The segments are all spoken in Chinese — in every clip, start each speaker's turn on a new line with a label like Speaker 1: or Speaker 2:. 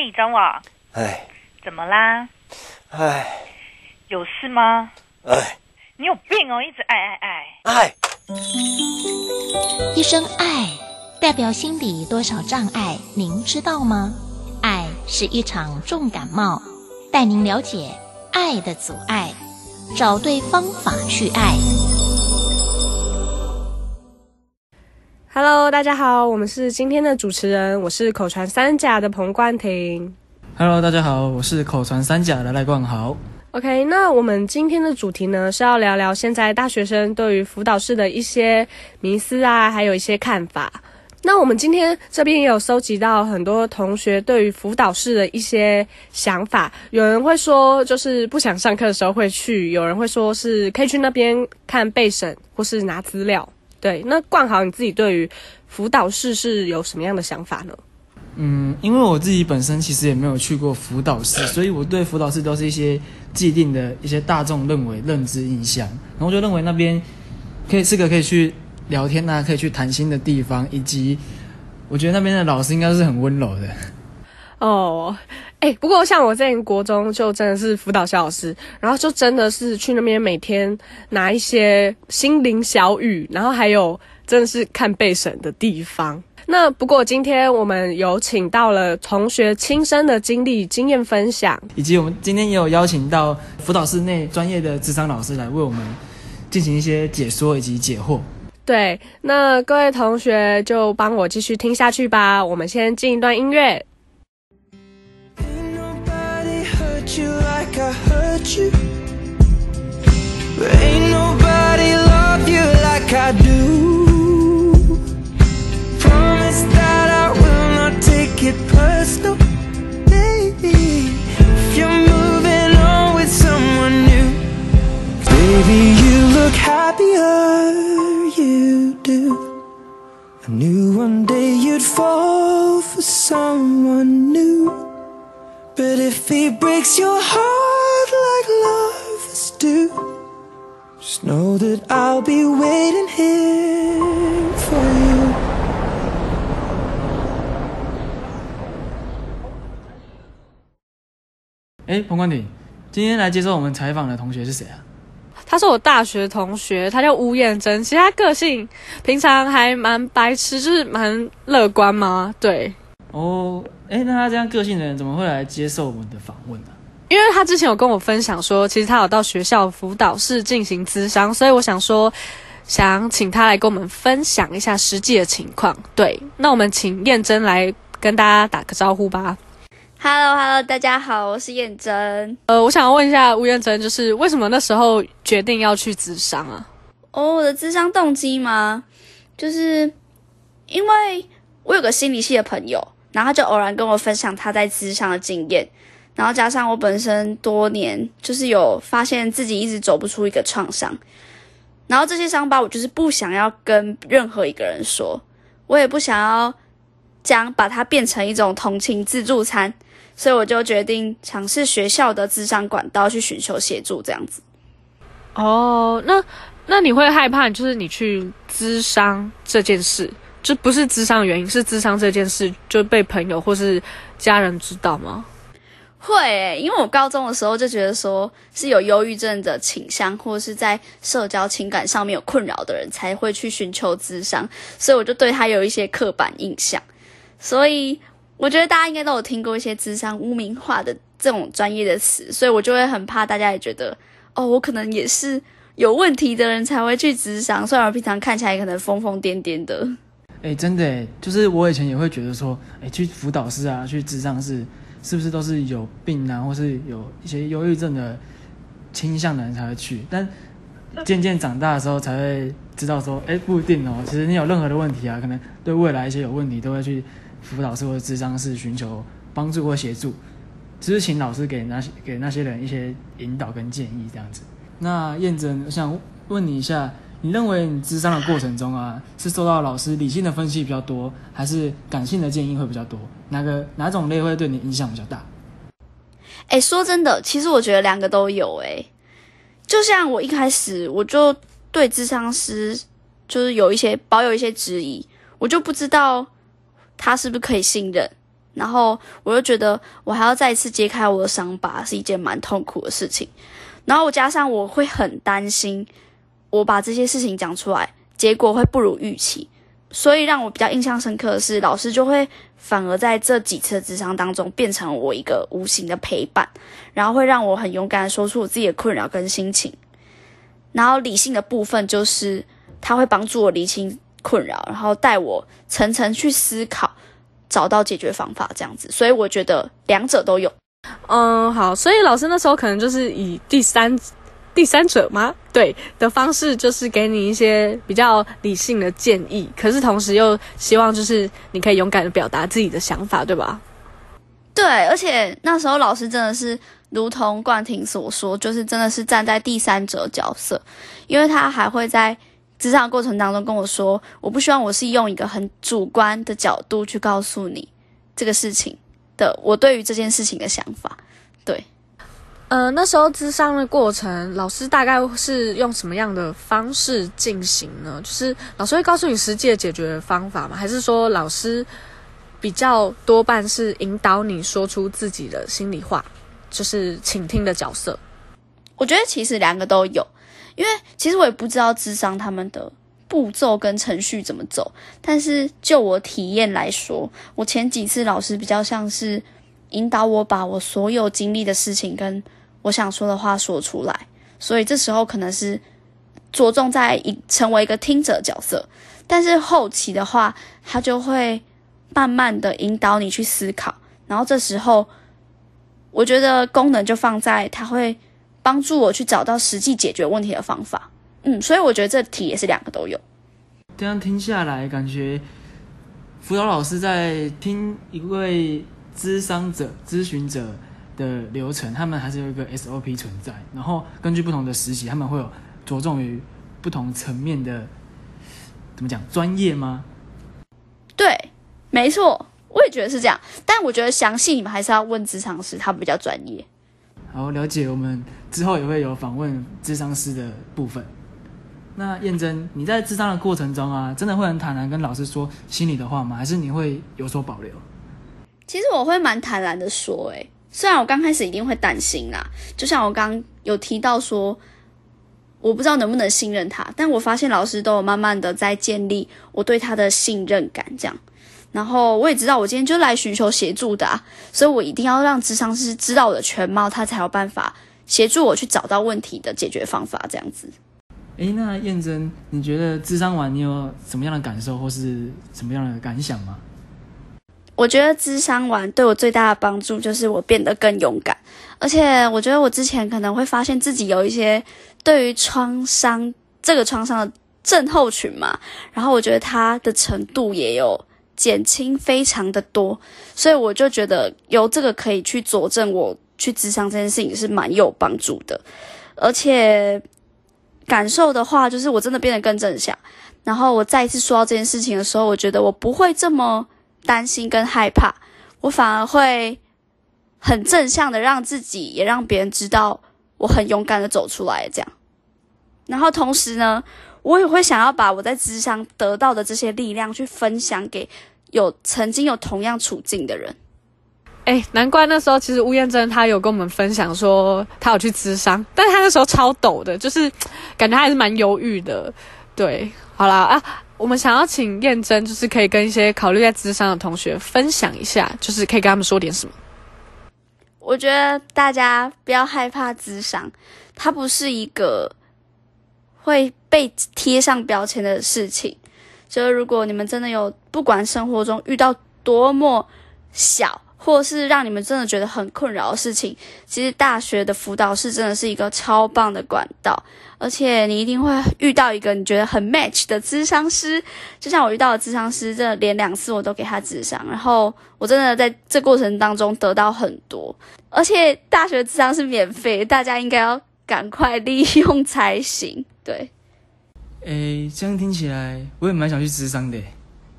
Speaker 1: 嘿，张网，
Speaker 2: 哎，
Speaker 1: 怎么啦？
Speaker 2: 哎，
Speaker 1: 有事吗？
Speaker 2: 哎，
Speaker 1: 你有病哦，一直爱爱爱。
Speaker 2: 爱，
Speaker 3: 一声爱，代表心里多少障碍，您知道吗？爱是一场重感冒，带您了解爱的阻碍，找对方法去爱。
Speaker 4: Hello，大家好，我们是今天的主持人，我是口传三甲的彭冠廷。
Speaker 5: Hello，大家好，我是口传三甲的赖冠豪。
Speaker 4: OK，那我们今天的主题呢是要聊聊现在大学生对于辅导室的一些迷思啊，还有一些看法。那我们今天这边也有收集到很多同学对于辅导室的一些想法，有人会说就是不想上课的时候会去，有人会说是可以去那边看备审或是拿资料。对，那冠豪你自己对于辅导室是有什么样的想法呢？
Speaker 5: 嗯，因为我自己本身其实也没有去过辅导室，所以我对辅导室都是一些既定的一些大众认为认知印象，然后就认为那边可以是个可以去聊天啊，可以去谈心的地方，以及我觉得那边的老师应该是很温柔的。
Speaker 4: 哦，哎，不过像我在国中就真的是辅导小老师，然后就真的是去那边每天拿一些心灵小语，然后还有真的是看背审的地方。那不过今天我们有请到了同学亲身的经历、经验分享，
Speaker 5: 以及我们今天也有邀请到辅导室内专业的智商老师来为我们进行一些解说以及解惑。
Speaker 4: 对，那各位同学就帮我继续听下去吧。我们先进一段音乐。
Speaker 5: 哎，今天来接受我们采访的同学是谁啊？
Speaker 4: 他是我大学同学，他叫吴彦真。其实他个性平常还蛮白痴，就是蛮乐观嘛。对。
Speaker 5: 哦，哎，那他这样个性的人怎么会来接受我们的访问呢？
Speaker 4: 因为他之前有跟我分享说，其实他有到学校辅导室进行咨商，所以我想说，想请他来跟我们分享一下实际的情况。对，那我们请彦真来跟大家打个招呼吧。
Speaker 6: Hello，Hello，hello, 大家好，我是燕真。
Speaker 4: 呃，我想要问一下吴燕真，就是为什么那时候决定要去咨商啊？
Speaker 6: 哦，oh, 我的咨商动机吗？就是因为我有个心理系的朋友，然后他就偶然跟我分享他在咨商的经验，然后加上我本身多年就是有发现自己一直走不出一个创伤，然后这些伤疤我就是不想要跟任何一个人说，我也不想要将把它变成一种同情自助餐。所以我就决定尝试学校的咨商管道去寻求协助，这样子。
Speaker 4: 哦，那那你会害怕，就是你去咨商这件事，就不是咨商的原因，是咨商这件事就被朋友或是家人知道吗？
Speaker 6: 会欸，因为我高中的时候就觉得说是有忧郁症的倾向，或是在社交情感上面有困扰的人才会去寻求咨商，所以我就对他有一些刻板印象，所以。我觉得大家应该都有听过一些智商污名化的这种专业的词，所以我就会很怕大家也觉得，哦，我可能也是有问题的人才会去智商，虽然我平常看起来可能疯疯癫癫的。
Speaker 5: 哎，真的，就是我以前也会觉得说，哎，去辅导室啊，去智商室，是不是都是有病啊，或是有一些忧郁症的倾向的人才会去？但渐渐长大的时候才会知道说，哎，不一定哦。其实你有任何的问题啊，可能对未来一些有问题都会去。辅导师或者咨商师寻求帮助或协助，只是请老师给那些给那些人一些引导跟建议这样子。那燕真，我想问你一下，你认为你咨商的过程中啊，是受到老师理性的分析比较多，还是感性的建议会比较多？哪个哪种类会对你影响比较大？
Speaker 6: 哎，说真的，其实我觉得两个都有。哎，就像我一开始我就对咨商师就是有一些保有一些质疑，我就不知道。他是不是可以信任？然后我就觉得我还要再一次揭开我的伤疤，是一件蛮痛苦的事情。然后我加上我会很担心，我把这些事情讲出来，结果会不如预期。所以让我比较印象深刻的是，老师就会反而在这几次的咨商当中，变成我一个无形的陪伴，然后会让我很勇敢的说出我自己的困扰跟心情。然后理性的部分就是他会帮助我理清困扰，然后带我层层去思考，找到解决方法这样子。所以我觉得两者都有。
Speaker 4: 嗯，好，所以老师那时候可能就是以第三。第三者吗？对的方式就是给你一些比较理性的建议，可是同时又希望就是你可以勇敢的表达自己的想法，对吧？
Speaker 6: 对，而且那时候老师真的是如同冠廷所说，就是真的是站在第三者角色，因为他还会在咨商过程当中跟我说，我不希望我是用一个很主观的角度去告诉你这个事情的，我对于这件事情的想法，对。
Speaker 4: 呃，那时候咨商的过程，老师大概是用什么样的方式进行呢？就是老师会告诉你实际的解决方法吗？还是说老师比较多半是引导你说出自己的心里话，就是倾听的角色？
Speaker 6: 我觉得其实两个都有，因为其实我也不知道智商他们的步骤跟程序怎么走，但是就我体验来说，我前几次老师比较像是引导我把我所有经历的事情跟我想说的话说出来，所以这时候可能是着重在一成为一个听者角色，但是后期的话，他就会慢慢的引导你去思考，然后这时候我觉得功能就放在他会帮助我去找到实际解决问题的方法，嗯，所以我觉得这题也是两个都有。
Speaker 5: 这样听下来，感觉辅导老师在听一位咨商者、咨询者。的流程，他们还是有一个 SOP 存在。然后根据不同的实习，他们会有着重于不同层面的，怎么讲，专业吗？
Speaker 6: 对，没错，我也觉得是这样。但我觉得详细你们还是要问职场师，他比较专业。
Speaker 5: 好，了解。我们之后也会有访问智商师的部分。那燕珍，你在智商的过程中啊，真的会很坦然跟老师说心里的话吗？还是你会有所保留？
Speaker 6: 其实我会蛮坦然的说，诶。虽然我刚开始一定会担心啦，就像我刚有提到说，我不知道能不能信任他，但我发现老师都有慢慢的在建立我对他的信任感，这样。然后我也知道我今天就来寻求协助的啊，所以我一定要让智商师知道我的全貌，他才有办法协助我去找到问题的解决方法，这样子。
Speaker 5: 哎，那燕珍，你觉得智商完你有什么样的感受或是什么样的感想吗？
Speaker 6: 我觉得智商完对我最大的帮助就是我变得更勇敢，而且我觉得我之前可能会发现自己有一些对于创伤这个创伤的症候群嘛，然后我觉得它的程度也有减轻非常的多，所以我就觉得有这个可以去佐证我去咨商这件事情是蛮有帮助的，而且感受的话就是我真的变得更正向，然后我再一次说到这件事情的时候，我觉得我不会这么。担心跟害怕，我反而会很正向的让自己，也让别人知道我很勇敢的走出来，这样。然后同时呢，我也会想要把我在咨商得到的这些力量去分享给有曾经有同样处境的人。
Speaker 4: 哎，难怪那时候其实吴彦真他有跟我们分享说他有去咨商，但是他那时候超抖的，就是感觉他还是蛮犹豫的。对，好啦啊。我们想要请燕珍，就是可以跟一些考虑在咨商的同学分享一下，就是可以跟他们说点什么。
Speaker 6: 我觉得大家不要害怕咨商，它不是一个会被贴上标签的事情。就是如果你们真的有，不管生活中遇到多么小，或是让你们真的觉得很困扰的事情，其实大学的辅导室真的是一个超棒的管道。而且你一定会遇到一个你觉得很 match 的咨商师，就像我遇到的咨商师，真的连两次我都给他咨商，然后我真的在这过程当中得到很多。而且大学智商是免费，大家应该要赶快利用才行。对，
Speaker 5: 诶，这样听起来我也蛮想去智商的。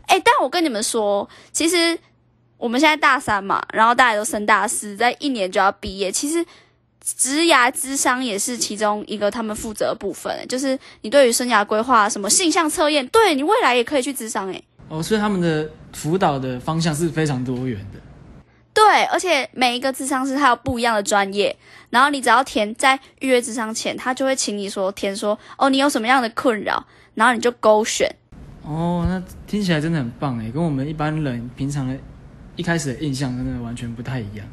Speaker 5: 诶，
Speaker 6: 但我跟你们说，其实我们现在大三嘛，然后大家都升大四，在一年就要毕业，其实。职涯咨商也是其中一个他们负责的部分，就是你对于生涯规划、什么性向测验，对你未来也可以去智商诶。
Speaker 5: 哦，所以他们的辅导的方向是非常多元的。
Speaker 7: 对，而且每一个智商师他有不一样的专业，然后你只要填在预约智商前，他就会请你说填说哦，你有什么样的困扰，然后你就勾选。
Speaker 5: 哦，那听起来真的很棒诶，跟我们一般人平常的一开始的印象真的完全不太一样。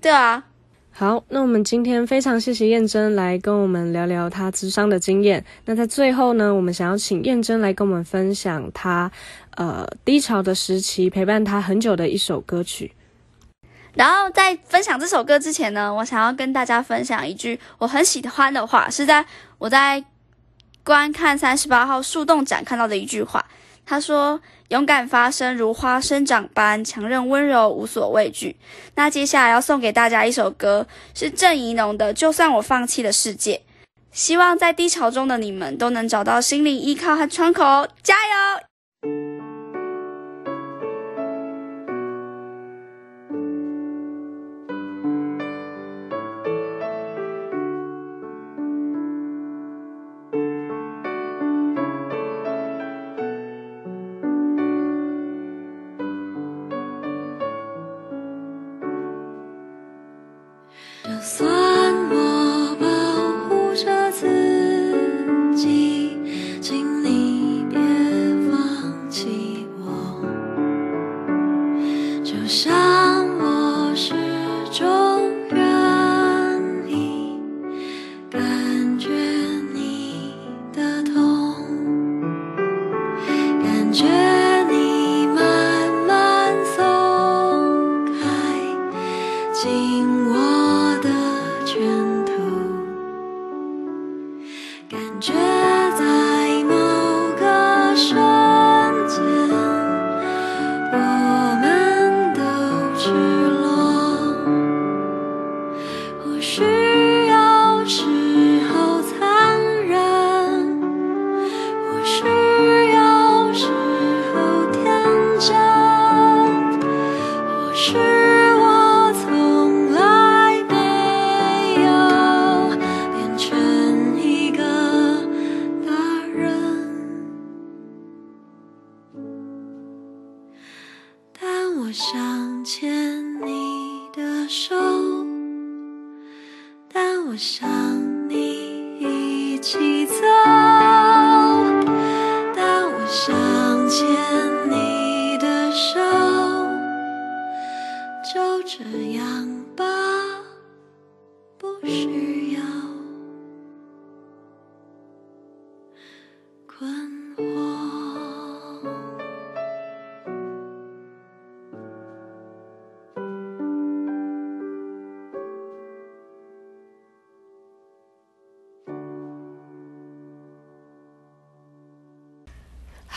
Speaker 7: 对啊。
Speaker 4: 好，那我们今天非常谢谢燕珍来跟我们聊聊她智商的经验。那在最后呢，我们想要请燕珍来跟我们分享她呃低潮的时期陪伴她很久的一首歌曲。
Speaker 7: 然后在分享这首歌之前呢，我想要跟大家分享一句我很喜欢的话，是在我在观看三十八号树洞展看到的一句话。他说：“勇敢发声，如花生长般强韧温柔，无所畏惧。”那接下来要送给大家一首歌，是郑宜农的《就算我放弃了世界》。希望在低潮中的你们都能找到心灵依靠和窗口，加油！伤。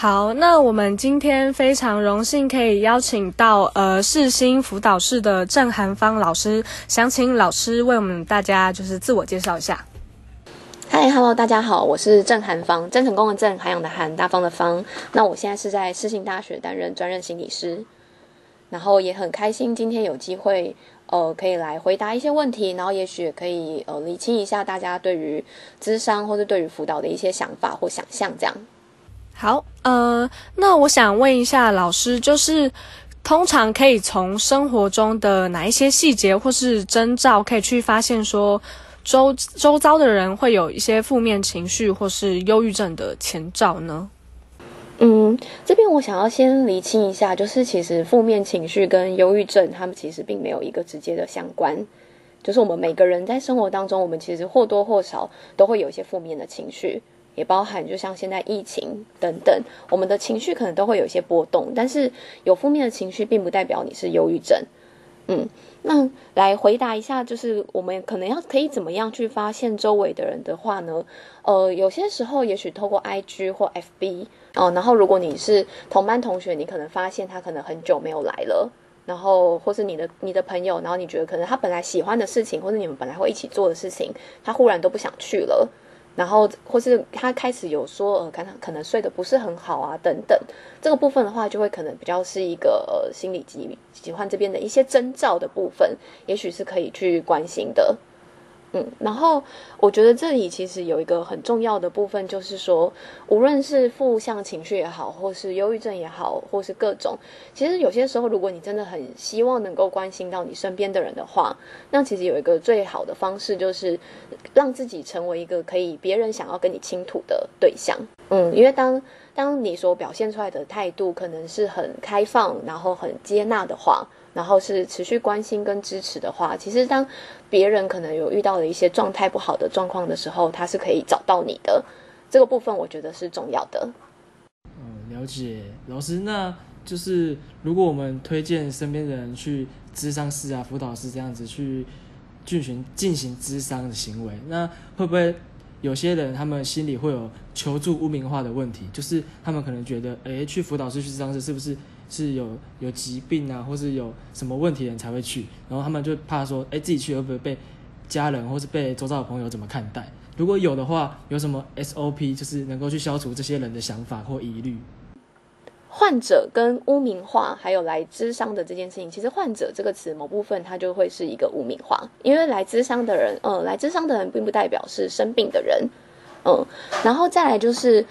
Speaker 4: 好，那我们今天非常荣幸可以邀请到呃世新辅导室的郑涵芳老师，想请老师为我们大家就是自我介绍一下。
Speaker 2: 嗨哈喽大家好，我是郑涵芳，郑成功的郑，涵养的涵，大方的方。那我现在是在世新大学担任专任心理师，然后也很开心今天有机会呃可以来回答一些问题，然后也许可以呃理清一下大家对于智商或者对于辅导的一些想法或想象这样。
Speaker 4: 好，呃，那我想问一下老师，就是通常可以从生活中的哪一些细节或是征兆，可以去发现说周周遭的人会有一些负面情绪或是忧郁症的前兆呢？
Speaker 2: 嗯，这边我想要先厘清一下，就是其实负面情绪跟忧郁症，他们其实并没有一个直接的相关。就是我们每个人在生活当中，我们其实或多或少都会有一些负面的情绪。也包含，就像现在疫情等等，我们的情绪可能都会有一些波动。但是有负面的情绪，并不代表你是忧郁症。嗯，那来回答一下，就是我们可能要可以怎么样去发现周围的人的话呢？呃，有些时候也许透过 IG 或 FB 哦、呃，然后如果你是同班同学，你可能发现他可能很久没有来了，然后或是你的你的朋友，然后你觉得可能他本来喜欢的事情，或者你们本来会一起做的事情，他忽然都不想去了。然后，或是他开始有说，呃，可能可能睡得不是很好啊，等等，这个部分的话，就会可能比较是一个呃心理疾疾患这边的一些征兆的部分，也许是可以去关心的。嗯，然后我觉得这里其实有一个很重要的部分，就是说，无论是负向情绪也好，或是忧郁症也好，或是各种，其实有些时候，如果你真的很希望能够关心到你身边的人的话，那其实有一个最好的方式，就是让自己成为一个可以别人想要跟你倾吐的对象。嗯，因为当当你所表现出来的态度可能是很开放，然后很接纳的话。然后是持续关心跟支持的话，其实当别人可能有遇到了一些状态不好的状况的时候，他是可以找到你的。这个部分我觉得是重要的。
Speaker 5: 嗯，了解，老师，那就是如果我们推荐身边的人去咨商师啊、辅导师这样子去进行进行咨商的行为，那会不会有些人他们心里会有求助污名化的问题？就是他们可能觉得，诶，去辅导师、去咨商师是不是？是有有疾病啊，或是有什么问题的人才会去，然后他们就怕说，哎，自己去会不会被家人或是被周遭的朋友怎么看待？如果有的话，有什么 SOP，就是能够去消除这些人的想法或疑虑？
Speaker 2: 患者跟污名化，还有来咨商的这件事情，其实“患者”这个词某部分它就会是一个污名化，因为来咨商的人，嗯，来咨商的人并不代表是生病的人，嗯，然后再来就是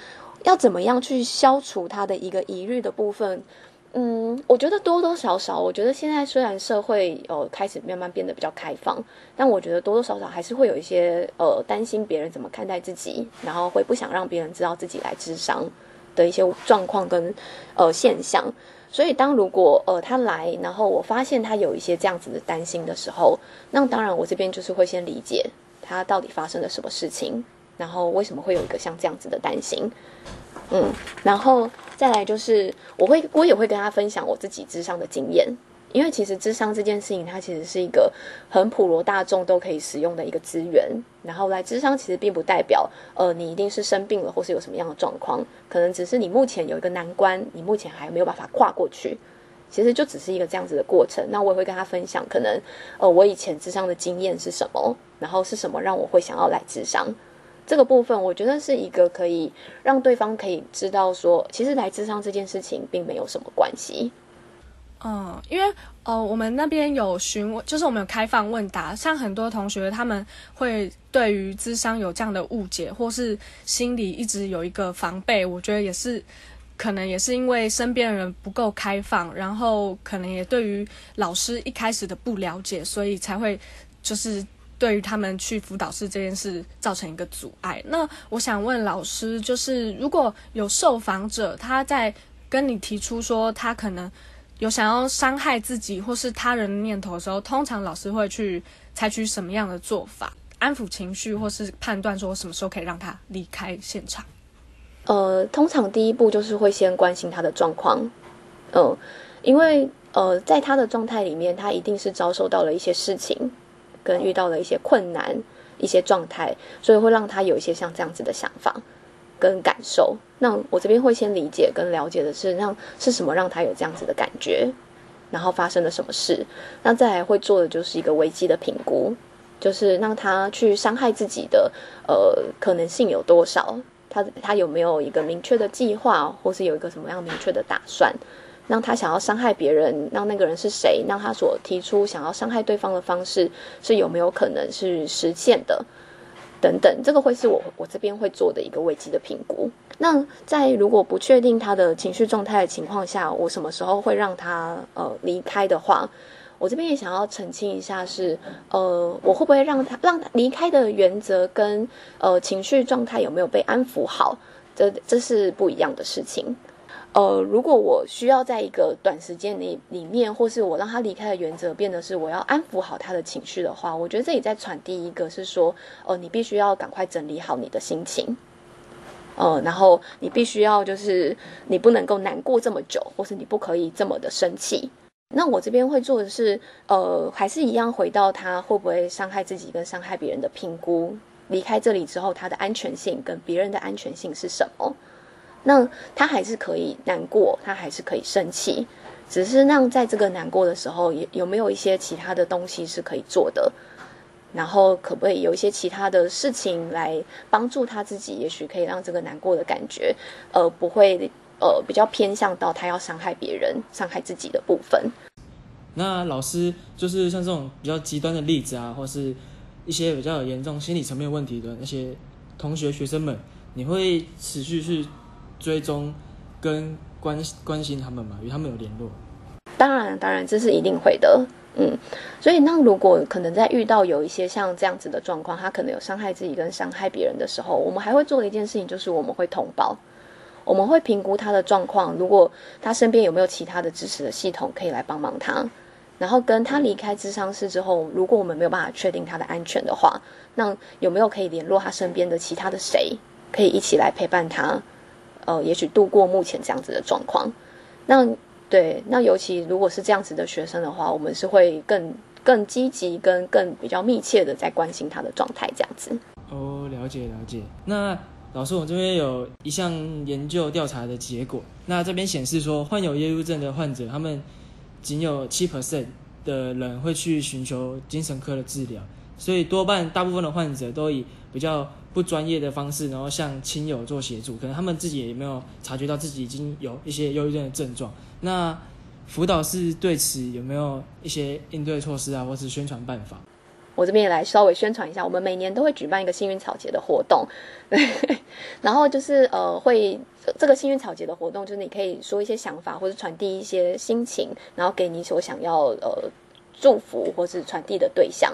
Speaker 2: 要怎么样去消除他的一个疑虑的部分。嗯，我觉得多多少少，我觉得现在虽然社会呃开始慢慢变得比较开放，但我觉得多多少少还是会有一些呃担心别人怎么看待自己，然后会不想让别人知道自己来咨商的一些状况跟呃现象。所以当如果呃他来，然后我发现他有一些这样子的担心的时候，那当然我这边就是会先理解他到底发生了什么事情，然后为什么会有一个像这样子的担心。嗯，然后再来就是，我会我也会跟他分享我自己之上的经验，因为其实智商这件事情，它其实是一个很普罗大众都可以使用的一个资源。然后来智商其实并不代表，呃，你一定是生病了或是有什么样的状况，可能只是你目前有一个难关，你目前还没有办法跨过去，其实就只是一个这样子的过程。那我也会跟他分享，可能呃我以前智商的经验是什么，然后是什么让我会想要来智商。这个部分，我觉得是一个可以让对方可以知道说，其实来智商这件事情并没有什么关系。
Speaker 4: 嗯，因为哦，我们那边有询问，就是我们有开放问答，像很多同学他们会对于智商有这样的误解，或是心里一直有一个防备。我觉得也是，可能也是因为身边的人不够开放，然后可能也对于老师一开始的不了解，所以才会就是。对于他们去辅导室这件事造成一个阻碍。那我想问老师，就是如果有受访者他在跟你提出说他可能有想要伤害自己或是他人的念头的时候，通常老师会去采取什么样的做法，安抚情绪，或是判断说什么时候可以让他离开现场？
Speaker 2: 呃，通常第一步就是会先关心他的状况，嗯、因为呃，在他的状态里面，他一定是遭受到了一些事情。跟遇到了一些困难、一些状态，所以会让他有一些像这样子的想法跟感受。那我这边会先理解跟了解的是，让是什么让他有这样子的感觉，然后发生了什么事。那再来会做的就是一个危机的评估，就是让他去伤害自己的呃可能性有多少，他他有没有一个明确的计划，或是有一个什么样明确的打算。让他想要伤害别人，让那个人是谁？让他所提出想要伤害对方的方式是有没有可能是实现的？等等，这个会是我我这边会做的一个危机的评估。那在如果不确定他的情绪状态的情况下，我什么时候会让他呃离开的话，我这边也想要澄清一下是，呃我会不会让他让他离开的原则跟呃情绪状态有没有被安抚好？这这是不一样的事情。呃，如果我需要在一个短时间里里面，或是我让他离开的原则变得是我要安抚好他的情绪的话，我觉得这里在传递一个是说，呃，你必须要赶快整理好你的心情，呃，然后你必须要就是你不能够难过这么久，或是你不可以这么的生气。那我这边会做的是，呃，还是一样回到他会不会伤害自己跟伤害别人的评估，离开这里之后他的安全性跟别人的安全性是什么？那他还是可以难过，他还是可以生气，只是让在这个难过的时候，有有没有一些其他的东西是可以做的？然后可不可以有一些其他的事情来帮助他自己？也许可以让这个难过的感觉，呃，不会呃比较偏向到他要伤害别人、伤害自己的部分。
Speaker 5: 那老师就是像这种比较极端的例子啊，或是一些比较严重心理层面问题的那些同学学生们，你会持续去追踪跟关关心他们嘛？与他们有联络？
Speaker 2: 当然，当然，这是一定会的。嗯，所以那如果可能在遇到有一些像这样子的状况，他可能有伤害自己跟伤害别人的时候，我们还会做的一件事情就是我们会通报，我们会评估他的状况，如果他身边有没有其他的支持的系统可以来帮忙他，然后跟他离开智商室之后，如果我们没有办法确定他的安全的话，那有没有可以联络他身边的其他的谁，可以一起来陪伴他，呃，也许度过目前这样子的状况，那。对，那尤其如果是这样子的学生的话，我们是会更更积极、跟更比较密切的在关心他的状态，这样子。
Speaker 5: 哦，了解了解。那老师，我这边有一项研究调查的结果，那这边显示说，患有忧郁症的患者，他们仅有七 percent 的人会去寻求精神科的治疗，所以多半大部分的患者都以比较不专业的方式，然后向亲友做协助，可能他们自己也没有察觉到自己已经有一些忧郁症的症状。那辅导室对此有没有一些应对措施啊，或是宣传办法？
Speaker 2: 我这边也来稍微宣传一下，我们每年都会举办一个幸运草节的活动，然后就是呃会这个幸运草节的活动，就是你可以说一些想法，或者传递一些心情，然后给你所想要呃祝福或是传递的对象。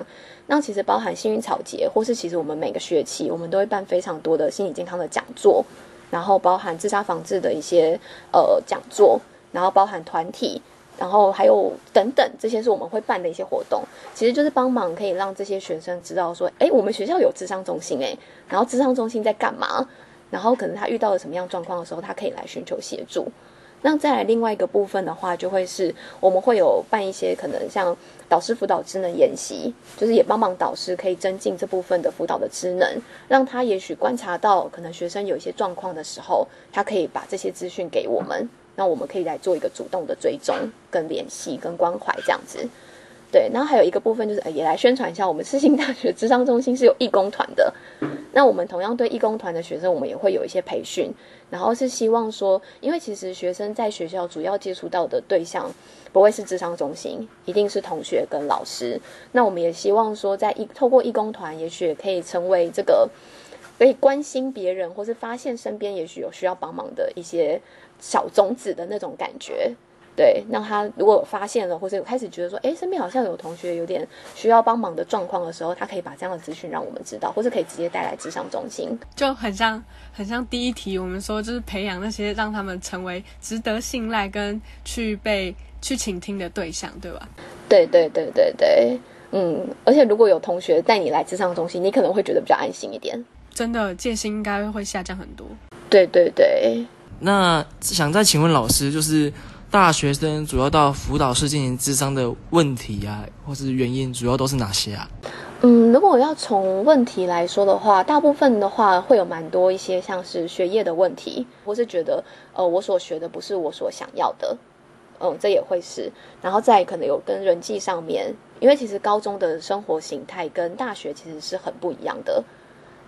Speaker 2: 那其实包含幸运草节，或是其实我们每个学期我们都会办非常多的心理健康的讲座，然后包含自杀防治的一些呃讲座。然后包含团体，然后还有等等，这些是我们会办的一些活动，其实就是帮忙可以让这些学生知道说，哎，我们学校有智商中心，哎，然后智商中心在干嘛？然后可能他遇到了什么样状况的时候，他可以来寻求协助。那再来另外一个部分的话，就会是我们会有办一些可能像导师辅导职能研习，就是也帮忙导师可以增进这部分的辅导的职能，让他也许观察到可能学生有一些状况的时候，他可以把这些资讯给我们。那我们可以来做一个主动的追踪、跟联系、跟关怀这样子，对。然后还有一个部分就是，也来宣传一下，我们世新大学智商中心是有义工团的。那我们同样对义工团的学生，我们也会有一些培训，然后是希望说，因为其实学生在学校主要接触到的对象不会是智商中心，一定是同学跟老师。那我们也希望说，在义透过义工团，也许也可以成为这个可以关心别人，或是发现身边也许有需要帮忙的一些。小种子的那种感觉，对，让他如果发现了，或者开始觉得说，哎，身边好像有同学有点需要帮忙的状况的时候，他可以把这样的资讯让我们知道，或者可以直接带来智商中心，
Speaker 4: 就很像很像第一题我们说，就是培养那些让他们成为值得信赖跟去被去倾听的对象，对吧？
Speaker 2: 对对对对对，嗯，而且如果有同学带你来智商中心，你可能会觉得比较安心一点，
Speaker 4: 真的戒心应该会下降很多。
Speaker 2: 对对对。
Speaker 5: 那想再请问老师，就是大学生主要到辅导室进行咨商的问题啊，或是原因，主要都是哪些啊？
Speaker 2: 嗯，如果要从问题来说的话，大部分的话会有蛮多一些像是学业的问题，或是觉得呃我所学的不是我所想要的，嗯，这也会是。然后再可能有跟人际上面，因为其实高中的生活形态跟大学其实是很不一样的。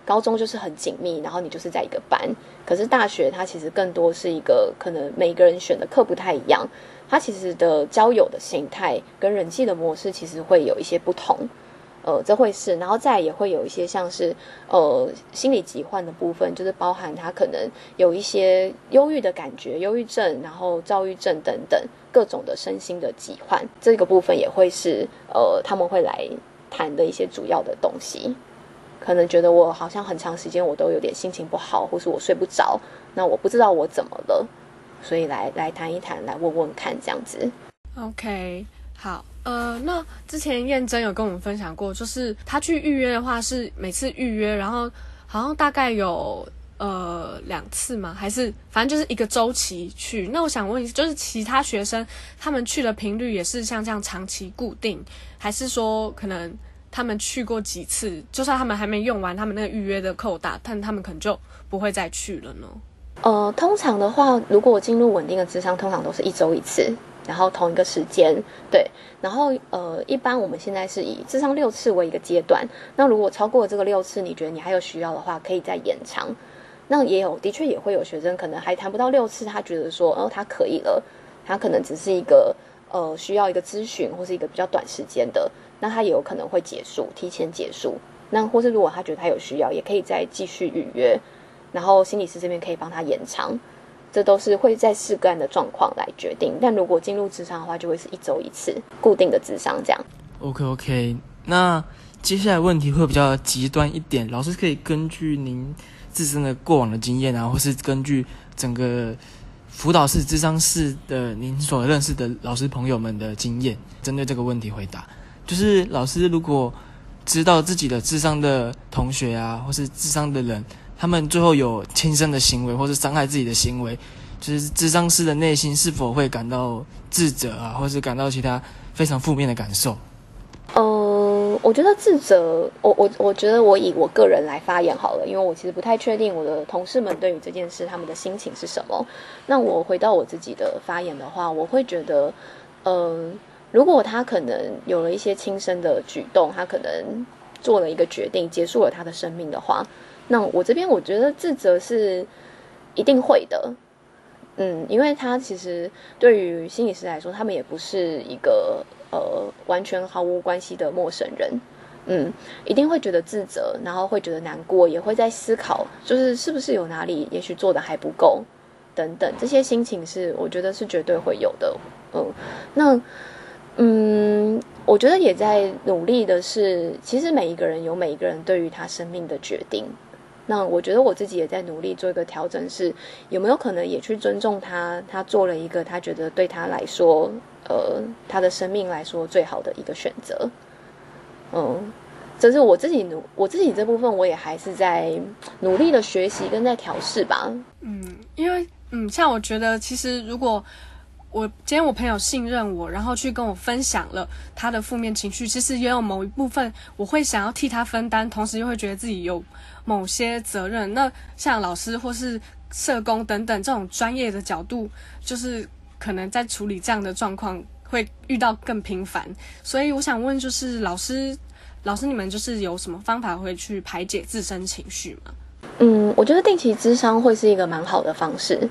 Speaker 2: 高中就是很紧密，然后你就是在一个班。可是大学它其实更多是一个，可能每个人选的课不太一样，它其实的交友的形态跟人际的模式其实会有一些不同。呃，这会是，然后再也会有一些像是呃心理疾患的部分，就是包含他可能有一些忧郁的感觉，忧郁症，然后躁郁症等等各种的身心的疾患，这个部分也会是呃他们会来谈的一些主要的东西。可能觉得我好像很长时间我都有点心情不好，或是我睡不着，那我不知道我怎么了，所以来来谈一谈，来问问看这样子。
Speaker 4: OK，好，呃，那之前燕珍有跟我们分享过，就是他去预约的话是每次预约，然后好像大概有呃两次吗？还是反正就是一个周期去？那我想问，就是其他学生他们去的频率也是像这样长期固定，还是说可能？他们去过几次，就算他们还没用完他们那个预约的扣打，但他们可能就不会再去了呢。
Speaker 2: 呃，通常的话，如果进入稳定的智商，通常都是一周一次，然后同一个时间，对。然后呃，一般我们现在是以智商六次为一个阶段。那如果超过这个六次，你觉得你还有需要的话，可以再延长。那也有，的确也会有学生可能还谈不到六次，他觉得说，哦，他可以了，他可能只是一个。呃需要一个咨询或是一个比较短时间的，那他也有可能会结束，提前结束。那或是如果他觉得他有需要，也可以再继续预约，然后心理师这边可以帮他延长。这都是会在视个案的状况来决定。但如果进入咨商的话，就会是一周一次固定的智商这样。
Speaker 5: OK OK，那接下来问题会比较极端一点，老师可以根据您自身的过往的经验啊，或是根据整个辅导室、智商室的您所认识的老师朋友们的经验，针对这个问题回答。就是老师如果知道自己的智商的同学啊，或是智商的人，他们最后有轻生的行为，或是伤害自己的行为，就是智商师的内心是否会感到自责啊，或是感到其他非常负面的感受？
Speaker 2: 呃，我觉得自责，我我我觉得我以我个人来发言好了，因为我其实不太确定我的同事们对于这件事他们的心情是什么。那我回到我自己的发言的话，我会觉得，嗯、如果他可能有了一些轻生的举动，他可能做了一个决定，结束了他的生命的话。那我这边我觉得自责是一定会的，嗯，因为他其实对于心理师来说，他们也不是一个呃完全毫无关系的陌生人，嗯，一定会觉得自责，然后会觉得难过，也会在思考，就是是不是有哪里也许做得还不够，等等，这些心情是我觉得是绝对会有的，嗯，那嗯，我觉得也在努力的是，其实每一个人有每一个人对于他生命的决定。那我觉得我自己也在努力做一个调整，是有没有可能也去尊重他？他做了一个他觉得对他来说，呃，他的生命来说最好的一个选择。嗯，这是我自己努，我自己这部分我也还是在努力的学习跟在调试吧。
Speaker 4: 嗯，因为嗯，像我觉得其实如果。我今天我朋友信任我，然后去跟我分享了他的负面情绪，其实也有某一部分我会想要替他分担，同时又会觉得自己有某些责任。那像老师或是社工等等这种专业的角度，就是可能在处理这样的状况会遇到更频繁。所以我想问，就是老师，老师你们就是有什么方法会去排解自身情绪吗？
Speaker 2: 嗯，我觉得定期咨商会是一个蛮好的方式。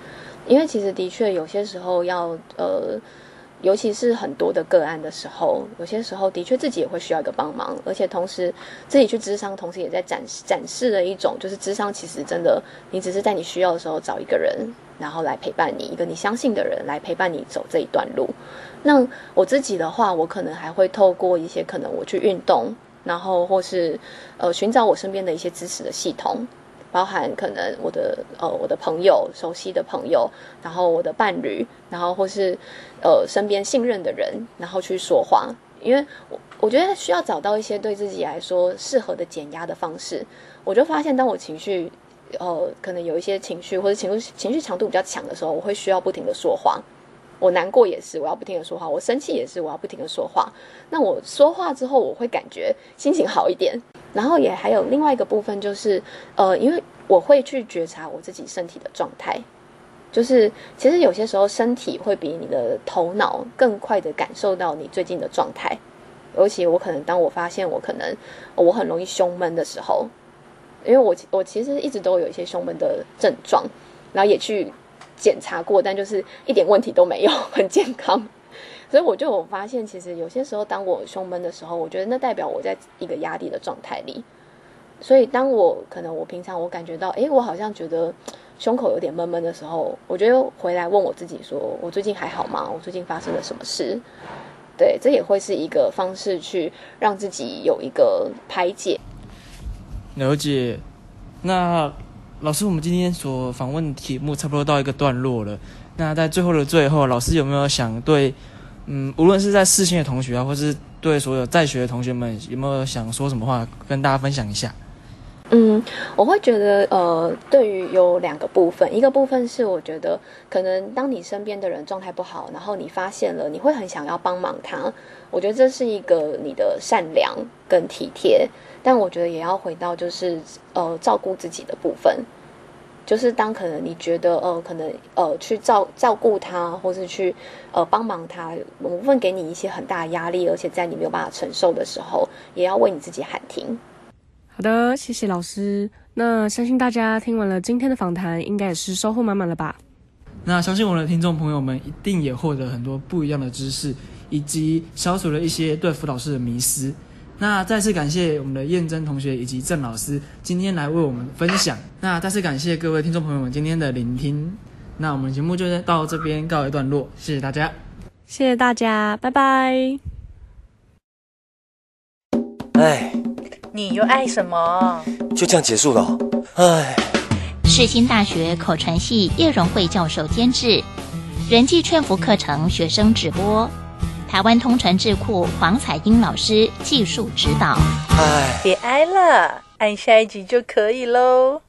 Speaker 2: 因为其实的确有些时候要呃，尤其是很多的个案的时候，有些时候的确自己也会需要一个帮忙，而且同时自己去咨商，同时也在展示展示了一种，就是咨商其实真的，你只是在你需要的时候找一个人，然后来陪伴你，一个你相信的人来陪伴你走这一段路。那我自己的话，我可能还会透过一些可能我去运动，然后或是呃寻找我身边的一些支持的系统。包含可能我的呃我的朋友熟悉的朋友，然后我的伴侣，然后或是呃身边信任的人，然后去说话，因为我我觉得需要找到一些对自己来说适合的减压的方式。我就发现，当我情绪呃可能有一些情绪或者情绪情绪强度比较强的时候，我会需要不停的说话。我难过也是，我要不停的说话；我生气也是，我要不停的说话。那我说话之后，我会感觉心情好一点。然后也还有另外一个部分，就是呃，因为我会去觉察我自己身体的状态，就是其实有些时候身体会比你的头脑更快的感受到你最近的状态。尤其我可能当我发现我可能我很容易胸闷的时候，因为我我其实一直都有一些胸闷的症状，然后也去。检查过，但就是一点问题都没有，很健康。所以我就有发现，其实有些时候，当我胸闷的时候，我觉得那代表我在一个压力的状态里。所以当我可能我平常我感觉到，诶，我好像觉得胸口有点闷闷的时候，我就回来问我自己说，我最近还好吗？我最近发生了什么事？对，这也会是一个方式去让自己有一个排解。
Speaker 5: 了解。那。老师，我们今天所访问的题目差不多到一个段落了。那在最后的最后，老师有没有想对，嗯，无论是在视线的同学啊，或是对所有在学的同学们，有没有想说什么话跟大家分享一下？
Speaker 2: 嗯，我会觉得，呃，对于有两个部分，一个部分是我觉得，可能当你身边的人状态不好，然后你发现了，你会很想要帮忙他。我觉得这是一个你的善良跟体贴。但我觉得也要回到就是呃照顾自己的部分，就是当可能你觉得呃可能呃去照照顾他，或是去呃帮忙他，某部分给你一些很大的压力，而且在你没有办法承受的时候，也要为你自己喊停。
Speaker 4: 好的，谢谢老师。那相信大家听完了今天的访谈，应该也是收获满满了吧？
Speaker 5: 那相信我们的听众朋友们一定也获得很多不一样的知识，以及消除了一些对辅导室的迷思。那再次感谢我们的燕珍同学以及郑老师今天来为我们分享。那再次感谢各位听众朋友们今天的聆听。那我们节目就到这边告一段落，谢谢大家，
Speaker 4: 谢谢大家，拜拜。
Speaker 8: 哎，
Speaker 1: 你又爱什么？
Speaker 8: 就这样结束了。哎，
Speaker 3: 世新大学口传系叶荣惠教授监制，人际劝服课程学生直播。台湾通传智库黄彩英老师技术指导。
Speaker 8: 唉，
Speaker 1: 别挨了，按下一集就可以喽。